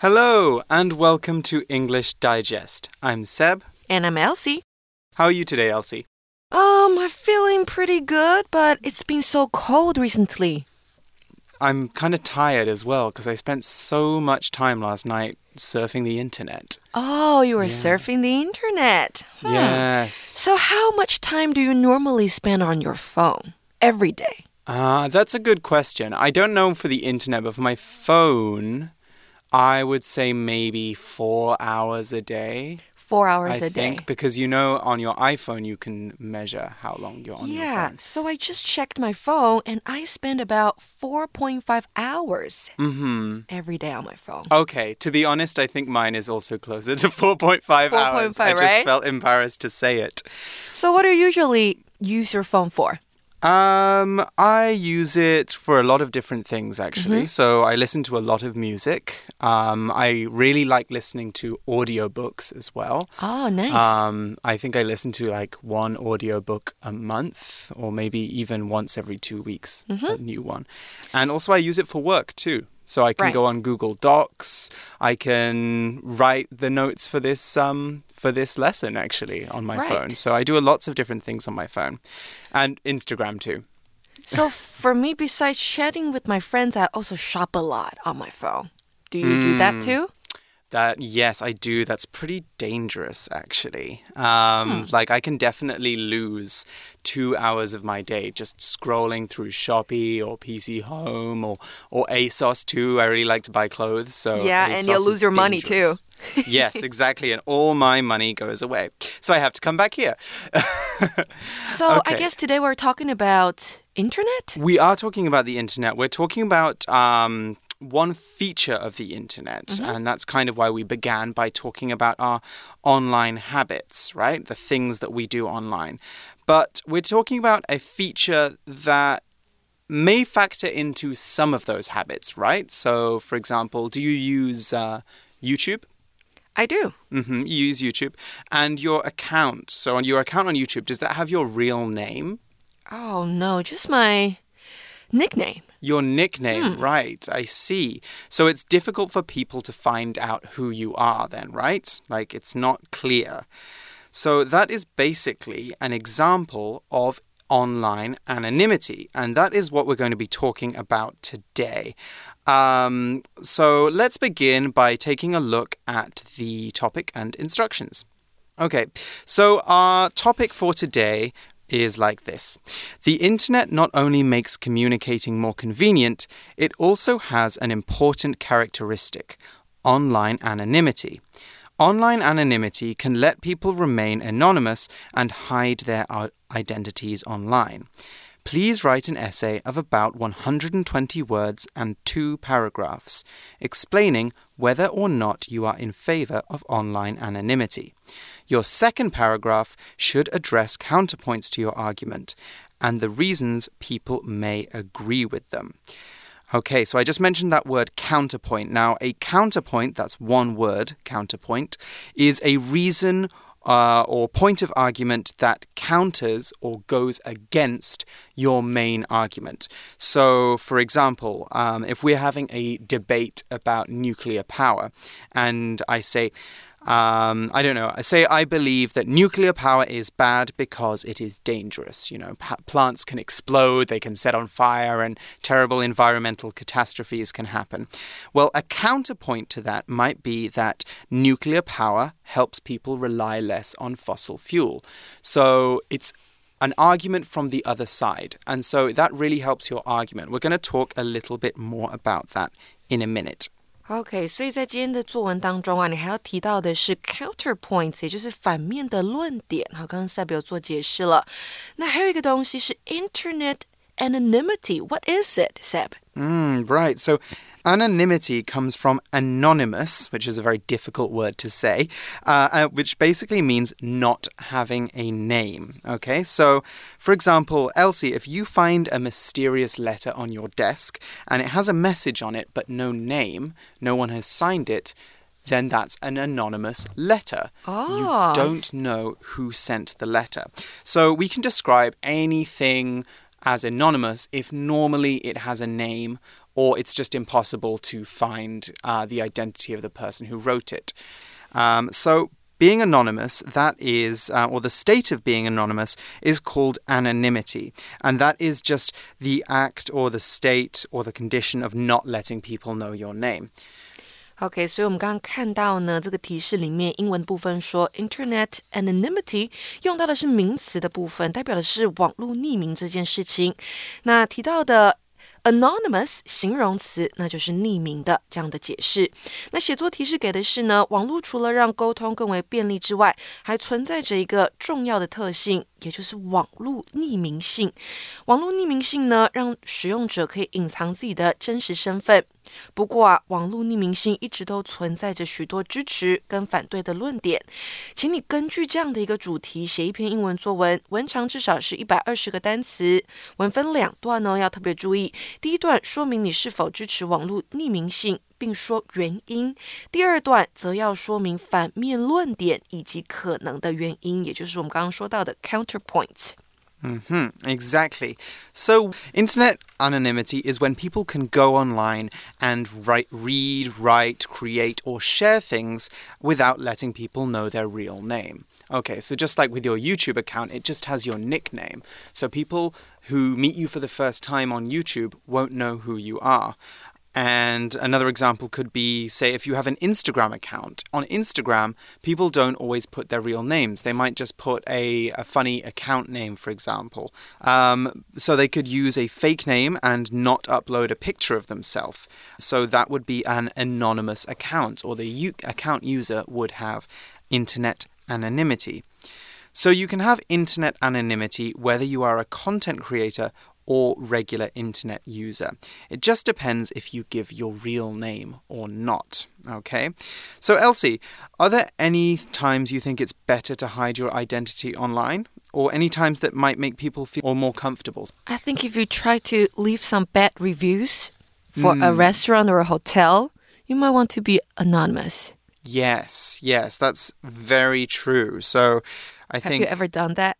Hello, and welcome to English Digest. I'm Seb. And I'm Elsie. How are you today, Elsie? Um, I'm feeling pretty good, but it's been so cold recently. I'm kind of tired as well because I spent so much time last night surfing the internet. Oh, you were yeah. surfing the internet. Huh. Yes. So, how much time do you normally spend on your phone every day? Ah, uh, that's a good question. I don't know for the internet, but for my phone, I would say maybe four hours a day. Four hours I a think, day. Because you know, on your iPhone, you can measure how long you're on yeah, so I just checked my phone and I spend about 4.5 hours mm -hmm. every day on my phone. Okay, to be honest, I think mine is also closer to 4.5 hours. 4.5, I just right? felt embarrassed to say it. So, what do you usually use your phone for? Um, I use it for a lot of different things actually. Mm -hmm. So I listen to a lot of music. Um, I really like listening to audiobooks as well. Oh, nice. Um, I think I listen to like one audiobook a month or maybe even once every 2 weeks, mm -hmm. a new one. And also I use it for work too. So I can right. go on Google Docs. I can write the notes for this um, for this lesson actually on my right. phone. So I do a lots of different things on my phone, and Instagram too. So for me, besides chatting with my friends, I also shop a lot on my phone. Do you mm. do that hmm. too? That yes, I do. That's pretty dangerous, actually. Um, hmm. Like I can definitely lose two hours of my day just scrolling through Shopee or PC Home or or ASOS too. I really like to buy clothes, so yeah, ASOS and you'll lose your money too. yes, exactly, and all my money goes away. So I have to come back here. so okay. I guess today we're talking about internet. We are talking about the internet. We're talking about um, one feature of the internet, mm -hmm. and that's kind of why we began by talking about our online habits, right? The things that we do online. But we're talking about a feature that may factor into some of those habits, right? So, for example, do you use uh, YouTube? I do. Mm -hmm, you use YouTube. And your account, so on your account on YouTube, does that have your real name? Oh, no, just my nickname. Your nickname, hmm. right. I see. So it's difficult for people to find out who you are, then, right? Like it's not clear. So that is basically an example of online anonymity, and that is what we're going to be talking about today. Um, so let's begin by taking a look at the topic and instructions. Okay, so our topic for today is like this The internet not only makes communicating more convenient, it also has an important characteristic online anonymity. Online anonymity can let people remain anonymous and hide their identities online. Please write an essay of about 120 words and two paragraphs explaining whether or not you are in favor of online anonymity. Your second paragraph should address counterpoints to your argument and the reasons people may agree with them. Okay, so I just mentioned that word counterpoint. Now, a counterpoint, that's one word, counterpoint, is a reason uh, or point of argument that counters or goes against your main argument. So, for example, um, if we're having a debate about nuclear power, and I say, um, I don't know. I say I believe that nuclear power is bad because it is dangerous. You know, plants can explode, they can set on fire, and terrible environmental catastrophes can happen. Well, a counterpoint to that might be that nuclear power helps people rely less on fossil fuel. So it's an argument from the other side. And so that really helps your argument. We're going to talk a little bit more about that in a minute. OK，所以在今天的作文当中啊，你还要提到的是 counterpoints，也就是反面的论点。好，刚刚赛表做解释了。那还有一个东西是 internet anonymity. What is it, Seb? Mm, right. So anonymity comes from anonymous, which is a very difficult word to say, uh, uh, which basically means not having a name. Okay, so for example, Elsie, if you find a mysterious letter on your desk and it has a message on it but no name, no one has signed it, then that's an anonymous letter. Oh. You ah. don't know who sent the letter. So we can describe anything as anonymous if normally it has a name or it's just impossible to find uh, the identity of the person who wrote it. Um, so, being anonymous, that is, uh, or the state of being anonymous, is called anonymity. And that is just the act or the state or the condition of not letting people know your name. OK，所以我们刚刚看到呢，这个提示里面英文部分说，Internet anonymity 用到的是名词的部分，代表的是网络匿名这件事情。那提到的。 Anonymous 形容词，那就是匿名的这样的解释。那写作提示给的是呢，网络除了让沟通更为便利之外，还存在着一个重要的特性。也就是网络匿名性，网络匿名性呢，让使用者可以隐藏自己的真实身份。不过啊，网络匿名性一直都存在着许多支持跟反对的论点。请你根据这样的一个主题写一篇英文作文，文长至少是一百二十个单词，文分两段哦，要特别注意。第一段说明你是否支持网络匿名性。并说原因。第二段则要说明反面论点以及可能的原因，也就是我们刚刚说到的 counterpoint。Mm -hmm, exactly. So, internet anonymity is when people can go online and write, read, write, create, or share things without letting people know their real name. Okay, so just like with your YouTube account, it just has your nickname. So, people who meet you for the first time on YouTube won't know who you are. And another example could be, say, if you have an Instagram account. On Instagram, people don't always put their real names. They might just put a, a funny account name, for example. Um, so they could use a fake name and not upload a picture of themselves. So that would be an anonymous account, or the account user would have internet anonymity. So you can have internet anonymity whether you are a content creator or regular internet user. It just depends if you give your real name or not. Okay? So, Elsie, are there any times you think it's better to hide your identity online? Or any times that might make people feel more comfortable? I think if you try to leave some bad reviews for mm. a hmm. restaurant or a hotel, you might want to be anonymous. Yes, yes, that's very true. So, I Have think. Have you ever done that?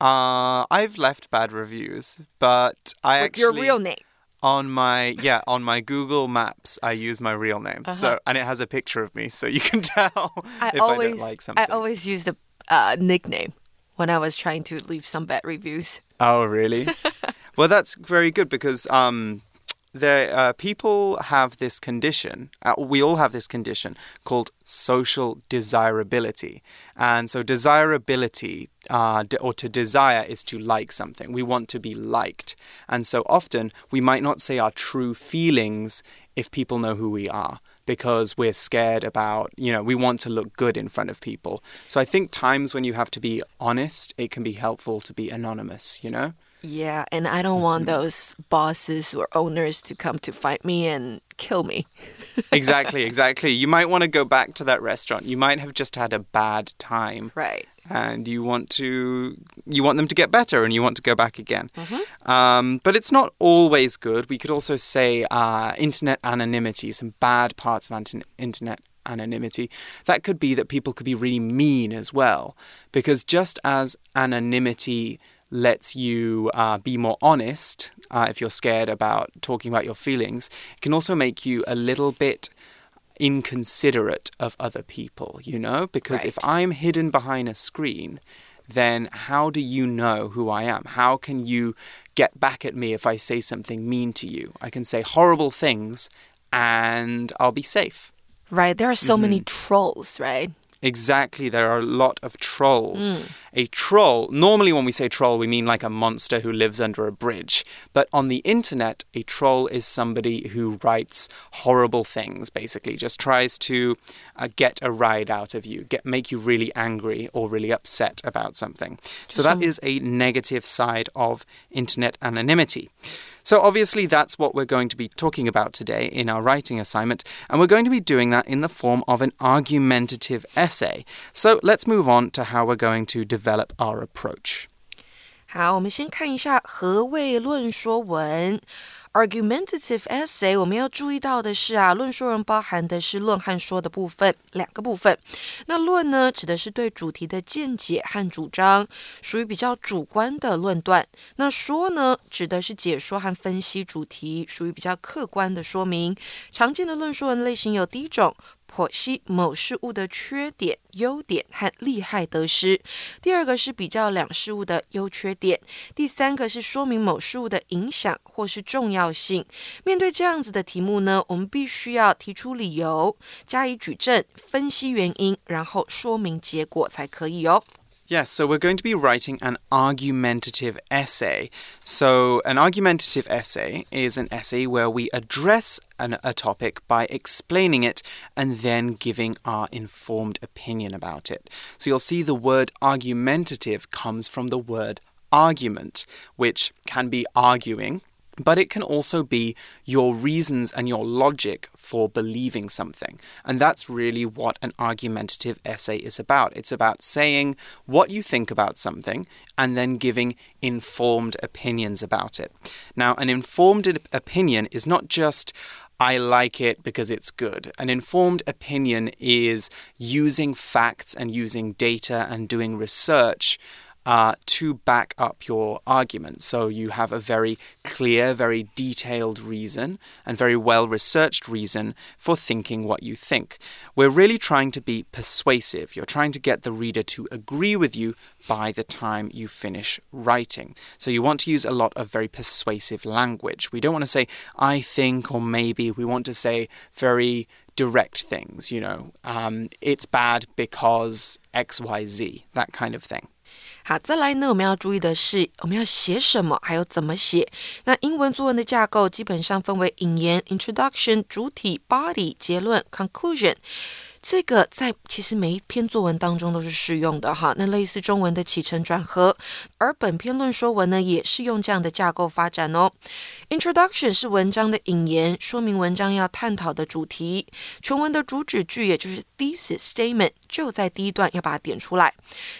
Uh, I've left bad reviews, but I With actually your real name on my yeah on my Google Maps I use my real name. Uh -huh. So uh-huh. and it has a picture of me, so you can tell I if always, I don't like something. I always use the uh, nickname when I was trying to leave some bad reviews. Oh really? well, that's very good because um, there uh, people have this condition uh, we all have this condition called social desirability and so desirability uh, or to desire is to like something we want to be liked and so often we might not say our true feelings if people know who we are because we're scared about, you know, we want to look good in front of people. So I think times when you have to be honest, it can be helpful to be anonymous, you know? Yeah, and I don't want mm-hmm. those bosses or owners to come to fight me and kill me. exactly, exactly. You might want to go back to that restaurant. You might have just had a bad time. Right. And you want to you want them to get better and you want to go back again. Mm -hmm. um, but it's not always good. We could also say uh, internet anonymity, some bad parts of internet anonymity. That could be that people could be really mean as well. Because just as anonymity lets you uh, be more honest uh, if you're scared about talking about your feelings. It can also make you a little bit inconsiderate of other people, you know? Because right. if I'm hidden behind a screen, then how do you know who I am? How can you get back at me if I say something mean to you? I can say horrible things and I'll be safe. Right. There are so mm -hmm. many trolls, right? Exactly, there are a lot of trolls. Mm. A troll, normally when we say troll, we mean like a monster who lives under a bridge. But on the internet, a troll is somebody who writes horrible things, basically, just tries to uh, get a ride out of you, get make you really angry or really upset about something. So that is a negative side of internet anonymity. So, obviously, that's what we're going to be talking about today in our writing assignment, and we're going to be doing that in the form of an argumentative essay. So, let's move on to how we're going to develop our approach. 好，我们先看一下何谓论说文。 Argumentative essay，我们要注意到的是啊，论说文包含的是论和说的部分，两个部分。那论呢，指的是对主题的见解和主张，属于比较主观的论断。那说呢，指的是解说和分析主题，属于比较客观的说明。常见的论说文类型有第一种。剖析某事物的缺点、优点和利害得失。第二个是比较两事物的优缺点。第三个是说明某事物的影响或是重要性。面对这样子的题目呢，我们必须要提出理由，加以举证，分析原因，然后说明结果才可以哦。Yes, so we're going to be writing an argumentative essay. So, an argumentative essay is an essay where we address an, a topic by explaining it and then giving our informed opinion about it. So, you'll see the word argumentative comes from the word argument, which can be arguing but it can also be your reasons and your logic for believing something. And that's really what an argumentative essay is about. It's about saying what you think about something and then giving informed opinions about it. Now, an informed opinion is not just, I like it because it's good. An informed opinion is using facts and using data and doing research uh, to back up your argument. So you have a very clear, very detailed reason and very well researched reason for thinking what you think. We're really trying to be persuasive. You're trying to get the reader to agree with you by the time you finish writing. So you want to use a lot of very persuasive language. We don't want to say, I think, or maybe. We want to say very direct things, you know, um, it's bad because XYZ, that kind of thing. 好，再来呢，我们要注意的是，我们要写什么，还有怎么写。那英文作文的架构基本上分为引言 （introduction）、主体 （body）、结论 （conclusion）。这个在其实每一篇作文当中都是适用的哈。那类似中文的起承转合，而本篇论说文呢，也是用这样的架构发展哦。Introduction 是文章的引言，说明文章要探讨的主题。全文的主旨句，也就是 thesis statement，就在第一段要把它点出来。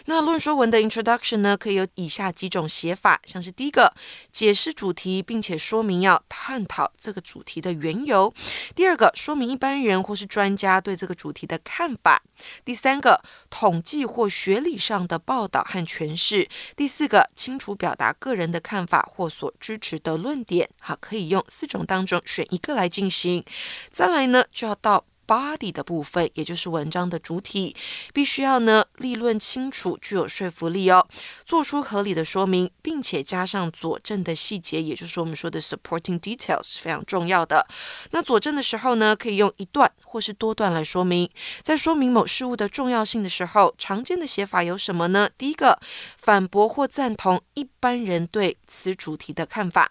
那论说文的 Introduction 呢，可以有以下几种写法，像是第一个，解释主题，并且说明要探讨这个主题的缘由；第二个，说明一般人或是专家对这个主题。的看法，第三个统计或学理上的报道和诠释，第四个清楚表达个人的看法或所支持的论点。好，可以用四种当中选一个来进行。再来呢，就要到。Body 的部分，也就是文章的主体，必须要呢立论清楚，具有说服力哦，做出合理的说明，并且加上佐证的细节，也就是我们说的 supporting details 是非常重要的。那佐证的时候呢，可以用一段或是多段来说明。在说明某事物的重要性的时候，常见的写法有什么呢？第一个，反驳或赞同一般人对此主题的看法；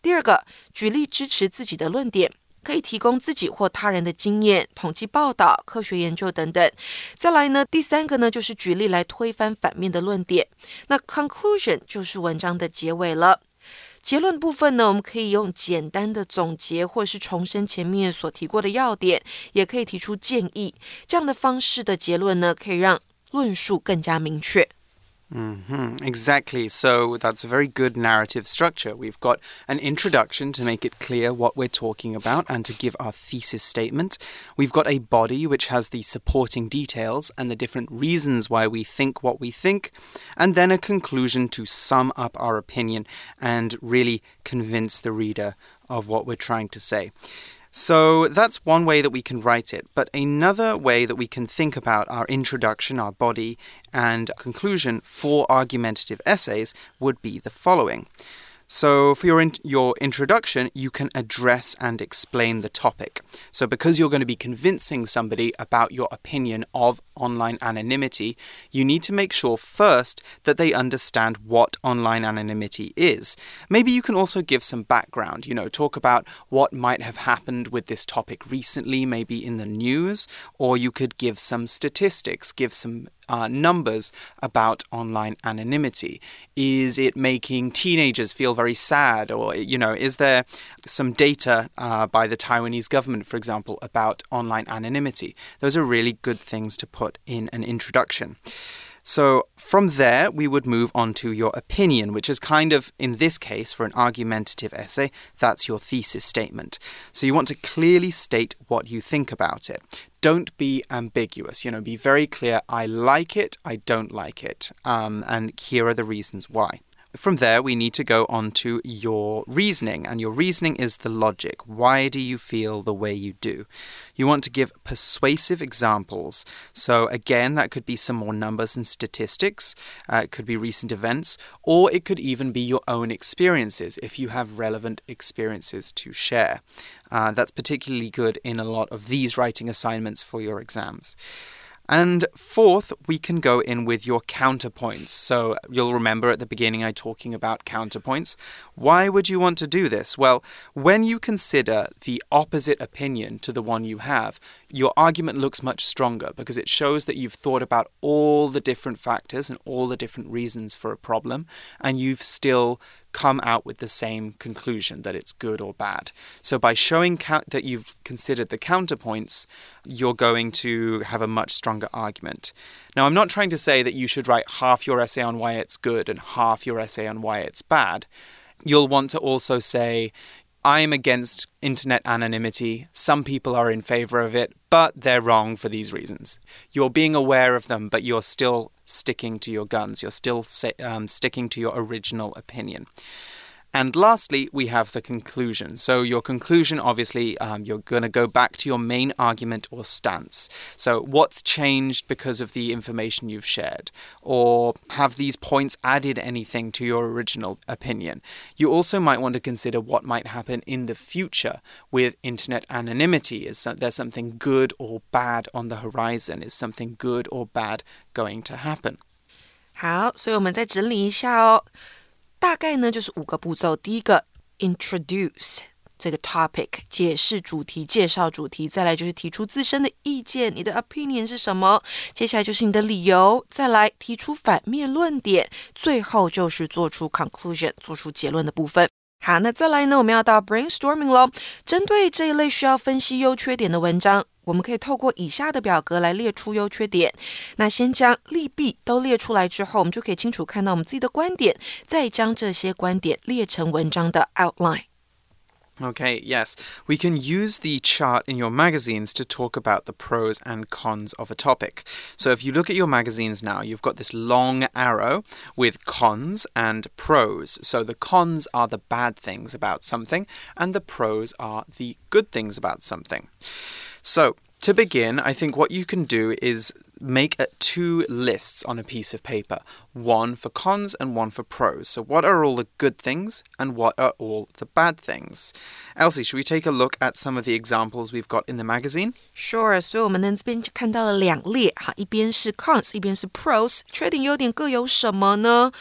第二个，举例支持自己的论点。可以提供自己或他人的经验、统计报道、科学研究等等。再来呢，第三个呢，就是举例来推翻反面的论点。那 conclusion 就是文章的结尾了。结论部分呢，我们可以用简单的总结，或是重申前面所提过的要点，也可以提出建议。这样的方式的结论呢，可以让论述更加明确。Mm -hmm, exactly. So that's a very good narrative structure. We've got an introduction to make it clear what we're talking about and to give our thesis statement. We've got a body which has the supporting details and the different reasons why we think what we think, and then a conclusion to sum up our opinion and really convince the reader of what we're trying to say. So that's one way that we can write it. But another way that we can think about our introduction, our body, and conclusion for argumentative essays would be the following. So, for your, in your introduction, you can address and explain the topic. So, because you're going to be convincing somebody about your opinion of online anonymity, you need to make sure first that they understand what online anonymity is. Maybe you can also give some background, you know, talk about what might have happened with this topic recently, maybe in the news, or you could give some statistics, give some uh, numbers about online anonymity? Is it making teenagers feel very sad? Or, you know, is there some data uh, by the Taiwanese government, for example, about online anonymity? Those are really good things to put in an introduction. So from there, we would move on to your opinion, which is kind of, in this case, for an argumentative essay, that's your thesis statement. So you want to clearly state what you think about it. Don't be ambiguous. You know, be very clear. I like it. I don't like it. Um, and here are the reasons why. From there, we need to go on to your reasoning, and your reasoning is the logic. Why do you feel the way you do? You want to give persuasive examples. So, again, that could be some more numbers and statistics, uh, it could be recent events, or it could even be your own experiences if you have relevant experiences to share. Uh, that's particularly good in a lot of these writing assignments for your exams. And fourth, we can go in with your counterpoints. So you'll remember at the beginning I talking about counterpoints. Why would you want to do this? Well, when you consider the opposite opinion to the one you have, your argument looks much stronger because it shows that you've thought about all the different factors and all the different reasons for a problem, and you've still come out with the same conclusion that it's good or bad. So by showing that you've considered the counterpoints, you're going to have a much stronger argument. Now, I'm not trying to say that you should write half your essay on why it's good and half your essay on why it's bad. You'll want to also say, I'm against internet anonymity. Some people are in favor of it, but they're wrong for these reasons. You're being aware of them, but you're still sticking to your guns. You're still um, sticking to your original opinion. And lastly, we have the conclusion. So, your conclusion, obviously, um, you're going to go back to your main argument or stance. So, what's changed because of the information you've shared? Or have these points added anything to your original opinion? You also might want to consider what might happen in the future with internet anonymity. Is there something good or bad on the horizon? Is something good or bad going to happen? 好，所以我们再整理一下哦。 大概呢就是五个步骤。第一个，introduce 这个 topic，解释主题，介绍主题；再来就是提出自身的意见，你的 opinion 是什么；接下来就是你的理由；再来提出反面论点；最后就是做出 conclusion，做出结论的部分。好，那再来呢，我们要到 brainstorming 咯。针对这一类需要分析优缺点的文章。我们可以透过以下的表格来列出优缺点。那先将利弊都列出来之后，我们就可以清楚看到我们自己的观点，再将这些观点列成文章的 outline。Okay, yes. We can use the chart in your magazines to talk about the pros and cons of a topic. So if you look at your magazines now, you've got this long arrow with cons and pros. So the cons are the bad things about something, and the pros are the good things about something. So, to begin, I think what you can do is make two lists on a piece of paper one for cons and one for pros. So, what are all the good things and what are all the bad things? Elsie, should we take a look at some of the examples we've got in the magazine? Sure，所以我们呢这边就看到了两列，哈，一边是 cons，一边是 pros，缺点优点各有什么呢？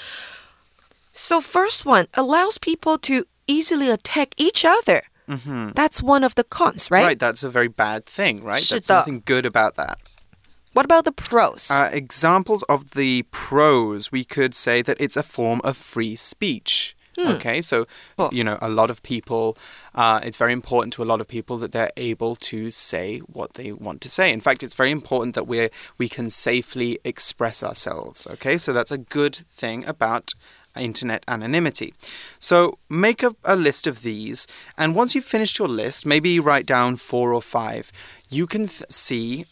So first one allows people to easily attack each other. Mm -hmm. That's one of the cons, right? Right, that's a very bad thing, right? That's something good about that. What about the pros? Uh, examples of the pros, we could say that it's a form of free speech. Hmm. Okay, so oh. you know, a lot of people, uh, it's very important to a lot of people that they're able to say what they want to say. In fact, it's very important that we we can safely express ourselves. Okay, so that's a good thing about internet anonymity. So make a, a list of these, and once you've finished your list, maybe write down four or five, you can see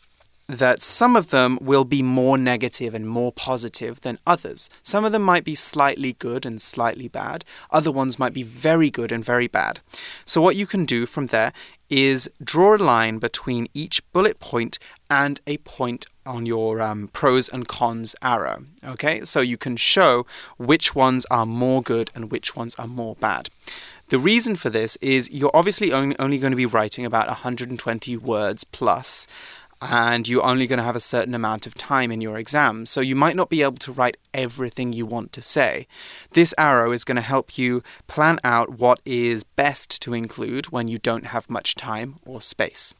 that some of them will be more negative and more positive than others. Some of them might be slightly good and slightly bad, other ones might be very good and very bad. So, what you can do from there is draw a line between each bullet point and a point on your um, pros and cons arrow. Okay, so you can show which ones are more good and which ones are more bad. The reason for this is you're obviously only, only going to be writing about 120 words plus and you're only going to have a certain amount of time in your exam, so you might not be able to write everything you want to say. This arrow is going to help you plan out what is best to include when you don't have much time or space.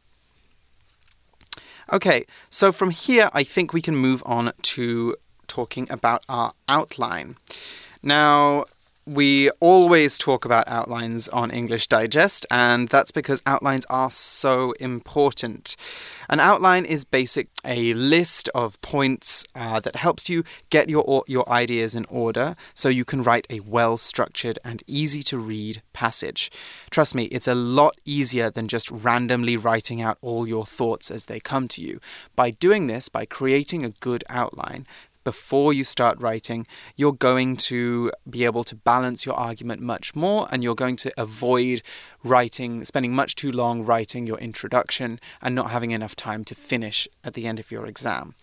Okay, so from here, I think we can move on to talking about our outline. Now, we always talk about outlines on English Digest, and that's because outlines are so important. An outline is basic a list of points uh, that helps you get your your ideas in order, so you can write a well-structured and easy to read passage. Trust me, it's a lot easier than just randomly writing out all your thoughts as they come to you. By doing this, by creating a good outline, before you start writing, you're going to be able to balance your argument much more and you're going to avoid writing, spending much too long writing your introduction and not having enough time to finish at the end of your exam.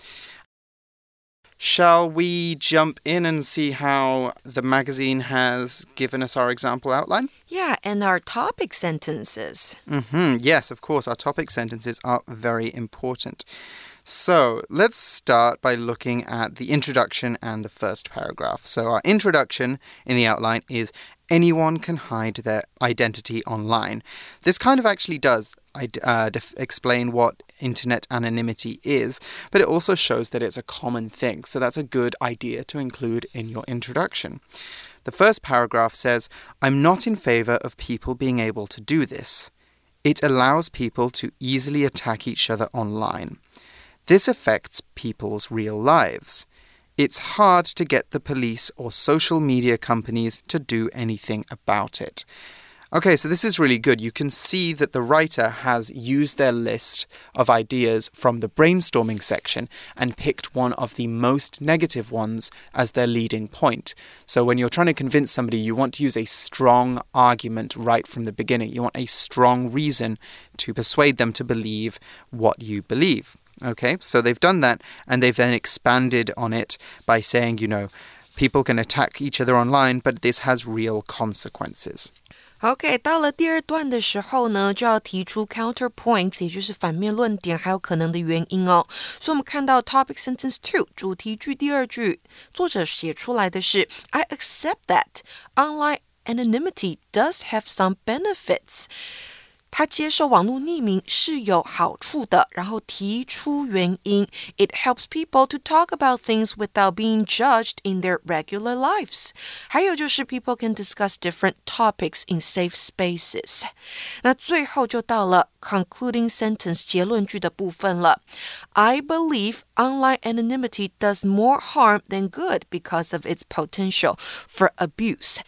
Shall we jump in and see how the magazine has given us our example outline? Yeah, and our topic sentences. Mm -hmm. Yes, of course, our topic sentences are very important. So let's start by looking at the introduction and the first paragraph. So, our introduction in the outline is anyone can hide their identity online. This kind of actually does uh, explain what internet anonymity is, but it also shows that it's a common thing. So, that's a good idea to include in your introduction. The first paragraph says, I'm not in favor of people being able to do this. It allows people to easily attack each other online. This affects people's real lives. It's hard to get the police or social media companies to do anything about it. Okay, so this is really good. You can see that the writer has used their list of ideas from the brainstorming section and picked one of the most negative ones as their leading point. So when you're trying to convince somebody, you want to use a strong argument right from the beginning. You want a strong reason to persuade them to believe what you believe. Okay, so they've done that and they've then expanded on it by saying, you know, people can attack each other online, but this has real consequences. OK，到了第二段的时候呢，就要提出 counterpoints，也就是反面论点，还有可能的原因哦。所以我们看到 topic sentence two 主题句第二句，作者写出来的是 I accept that online anonymity does have some benefits。 他接受网络匿名是有好处的，然后提出原因。It helps people to talk about things without being judged in their regular lives。还有就是 people can discuss different topics in safe spaces。那最后就到了 concluding sentence 结论句的部分了。I believe online anonymity does more harm than good because of its potential for abuse。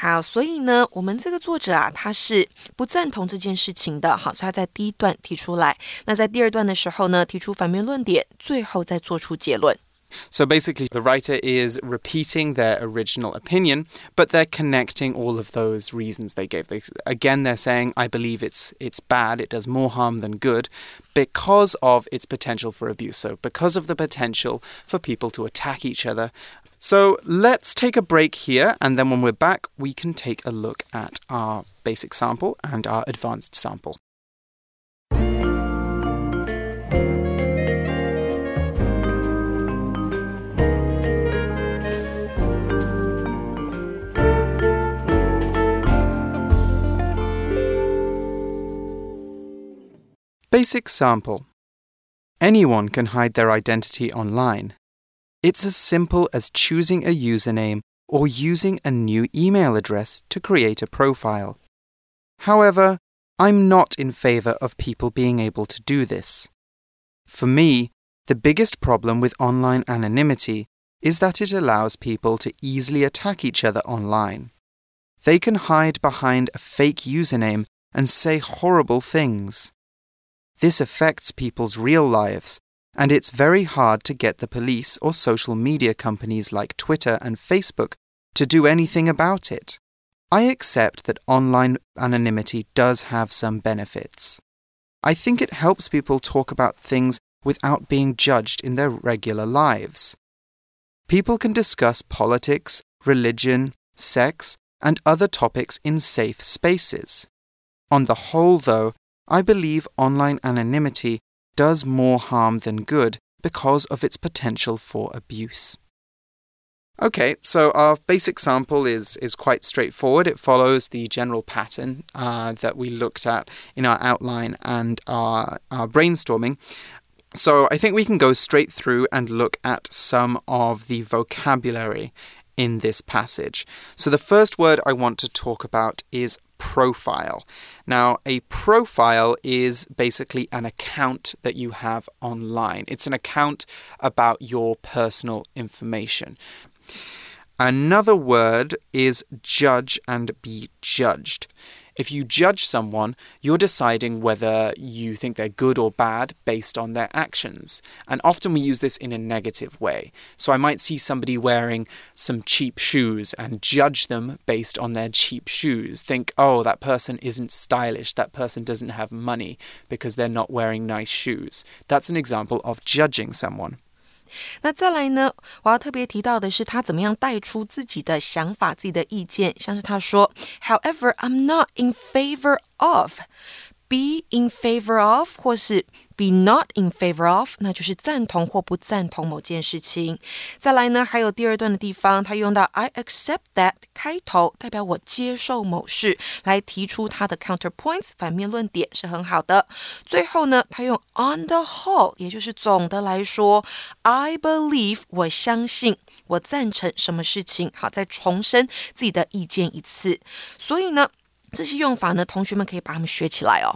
好，所以呢，我们这个作者啊，他是不赞同这件事情的。好，所以他在第一段提出来，那在第二段的时候呢，提出反面论点，最后再做出结论。So basically, the writer is repeating their original opinion, but they're connecting all of those reasons they gave. They, again, they're saying, "I believe it's it's bad. It does more harm than good." Because of its potential for abuse. So, because of the potential for people to attack each other so let's take a break here, and then when we're back, we can take a look at our basic sample and our advanced sample. Basic sample Anyone can hide their identity online. It's as simple as choosing a username or using a new email address to create a profile. However, I'm not in favor of people being able to do this. For me, the biggest problem with online anonymity is that it allows people to easily attack each other online. They can hide behind a fake username and say horrible things. This affects people's real lives and it's very hard to get the police or social media companies like Twitter and Facebook to do anything about it. I accept that online anonymity does have some benefits. I think it helps people talk about things without being judged in their regular lives. People can discuss politics, religion, sex, and other topics in safe spaces. On the whole, though, I believe online anonymity does more harm than good because of its potential for abuse. Okay, so our basic sample is, is quite straightforward. It follows the general pattern uh, that we looked at in our outline and our, our brainstorming. So I think we can go straight through and look at some of the vocabulary in this passage. So, the first word I want to talk about is profile. Now, a profile is basically an account that you have online, it's an account about your personal information. Another word is judge and be judged. If you judge someone, you're deciding whether you think they're good or bad based on their actions. And often we use this in a negative way. So I might see somebody wearing some cheap shoes and judge them based on their cheap shoes. Think, oh, that person isn't stylish, that person doesn't have money because they're not wearing nice shoes. That's an example of judging someone. 那再来呢？我要特别提到的是，他怎么样带出自己的想法、自己的意见。像是他说：“However, I'm not in favor of。” be in favor of，或是 be not in favor of，那就是赞同或不赞同某件事情。再来呢，还有第二段的地方，他用到 I accept that 开头，代表我接受某事，来提出他的 counterpoints 反面论点是很好的。最后呢，他用 on the whole，也就是总的来说，I believe 我相信，我赞成什么事情。好，再重申自己的意见一次。所以呢。这些用法呢，同学们可以把它们学起来哦。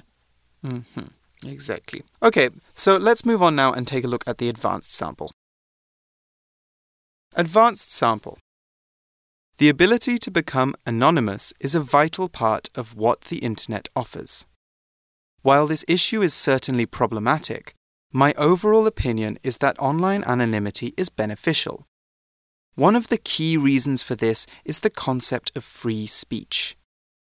嗯哼，exactly. Okay, so let's move on now and take a look at the advanced sample. Advanced sample. The ability to become anonymous is a vital part of what the Internet offers. While this issue is certainly problematic, my overall opinion is that online anonymity is beneficial. One of the key reasons for this is the concept of free speech.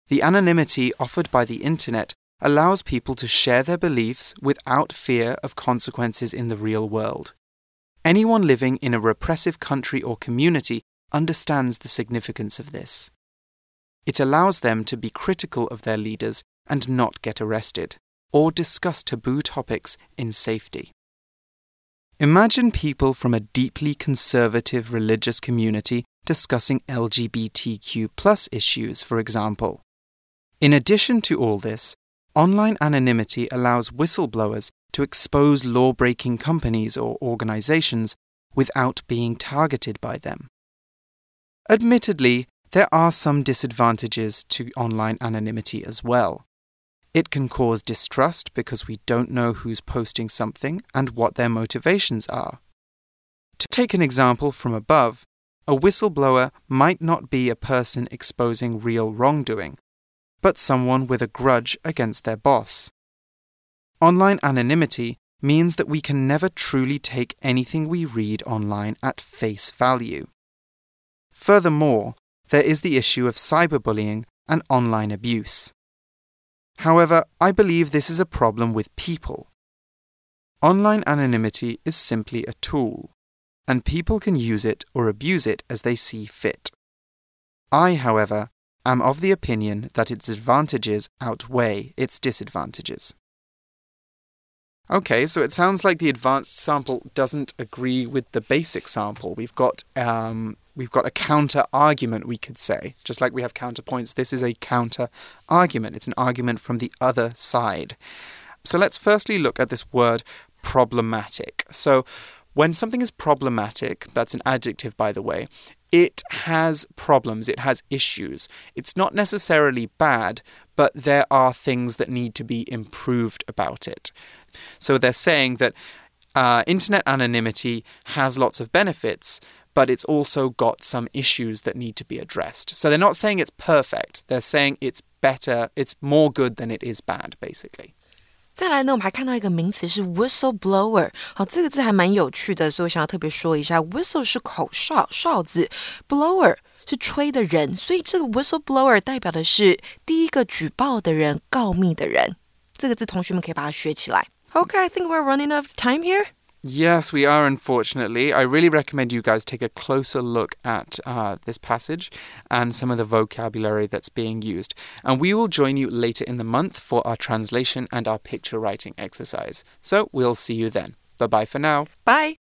The anonymity offered by the Internet allows people to share their beliefs without fear of consequences in the real world. Anyone living in a repressive country or community understands the significance of this. It allows them to be critical of their leaders and not get arrested, or discuss taboo topics in safety. Imagine people from a deeply conservative religious community discussing LGBTQ issues, for example. In addition to all this, online anonymity allows whistleblowers to expose law breaking companies or organizations without being targeted by them. Admittedly, there are some disadvantages to online anonymity as well. It can cause distrust because we don't know who's posting something and what their motivations are. To take an example from above, a whistleblower might not be a person exposing real wrongdoing, but someone with a grudge against their boss. Online anonymity means that we can never truly take anything we read online at face value. Furthermore, there is the issue of cyberbullying and online abuse. However, I believe this is a problem with people. Online anonymity is simply a tool, and people can use it or abuse it as they see fit. I, however, am of the opinion that its advantages outweigh its disadvantages. Okay, so it sounds like the advanced sample doesn't agree with the basic sample. We've got um, we've got a counter argument, we could say, just like we have counterpoints. This is a counter argument. It's an argument from the other side. So let's firstly look at this word problematic. So when something is problematic, that's an adjective, by the way, it has problems, it has issues. It's not necessarily bad, but there are things that need to be improved about it. So they're saying that uh, internet anonymity has lots of benefits, but it's also got some issues that need to be addressed. So they're not saying it's perfect, they're saying it's better, it's more good than it is bad, basically. 再来呢，我们还看到一个名词是 whistleblower，好，这个字还蛮有趣的，所以我想要特别说一下，whistle 是口哨哨子，blower 是吹的人，所以这个 whistleblower 代表的是第一个举报的人、告密的人。这个字同学们可以把它学起来。Okay, I think we're running out of time here. Yes, we are, unfortunately. I really recommend you guys take a closer look at uh, this passage and some of the vocabulary that's being used. And we will join you later in the month for our translation and our picture writing exercise. So we'll see you then. Bye bye for now. Bye.